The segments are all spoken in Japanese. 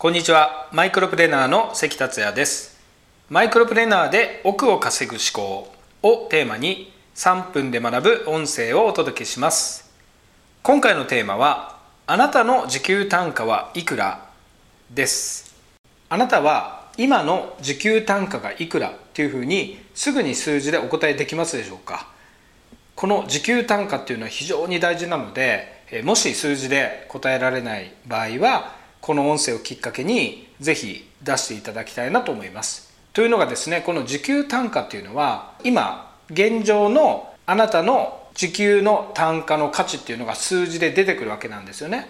こんにちは。マイクロプレーナーの関達也です。マイクロプレーナーで億を稼ぐ思考をテーマに3分で学ぶ音声をお届けします。今回のテーマはあなたの時給単価はいくらです。あなたは今の時給単価がいくらっていうふうにすぐに数字でお答えできますでしょうか？この時給単価っていうのは非常に大事なのでもし数字で答えられない場合はこの音声をきっかけにぜひ出していただきたいなと思います。というのがですねこの時給単価っていうのは今現状のあなたの時給の単価の価値っていうのが数字で出てくるわけなんですよね。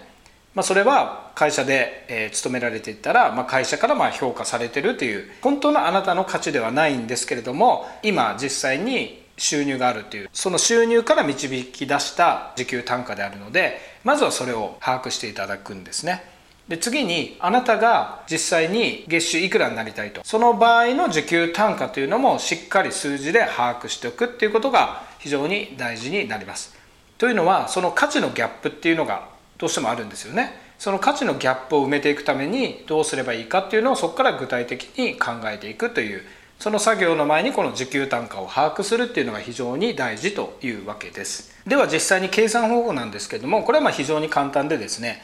まあ、それは会社で、え勤められていったら、まあ、会社からま評価されてるという本当のあなたの価値ではないんですけれども今実際に収入があるっていうその収入から導き出した時給単価であるのでまずはそれを把握していただくんですね。で次にあなたが実際に月収いくらになりたいと。その場合の時給単価というのもしっかり数字で把握しておくっていうことが非常に大事になります。というのはその価値のギャップっていうのがどうしてもあるんですよね。その価値のギャップを埋めていくためにどうすればいいかっていうのをそこから具体的に考えていくというその作業の前にこの時給単価を把握するっていうのが非常に大事というわけです。では実際に計算方法なんですけどもこれはまあ非常に簡単でですね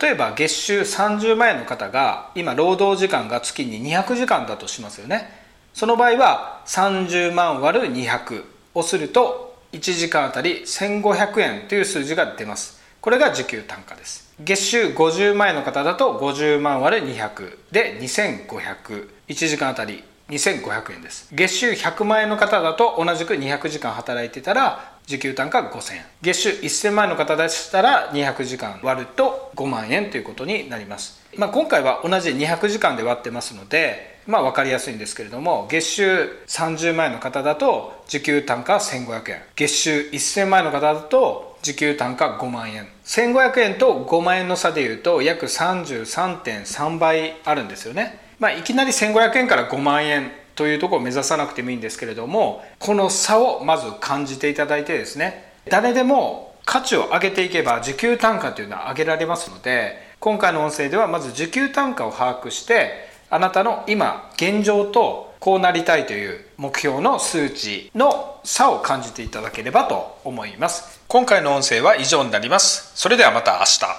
例えば月収30万円の方が今労働時間が月に200時間だとしますよね。その場合は30万割る200をすると1時間あたり1500円という数字が出ます。これが時給単価です。月収50万円の方だと50万割る200で2500 1時間あたり2500円です。月収100万円の方だと同じく200時間働いてたら時給単価5000円。月収1000万円の方でしたら200時間割ると5万円ということになります、まあ、今回は同じ200時間で割ってますのでまあ分かりやすいんですけれども月収30万円の方だと時給単価1500円。月収1000万円の方だと時給単価5万円。1500円と5万円の差でいうと約33.3倍あるんですよね。まあ、いきなり1500円から5万円というとこを目指さなくてもいいんですけれどもこの差をまず感じていただいてですね誰でも価値を上げていけば時給単価というのは上げられますので今回の音声ではまず時給単価を把握してあなたの今現状とこうなりたいという目標の数値の差を感じていただければと思います。今回の音声は以上になります。それではまた明日。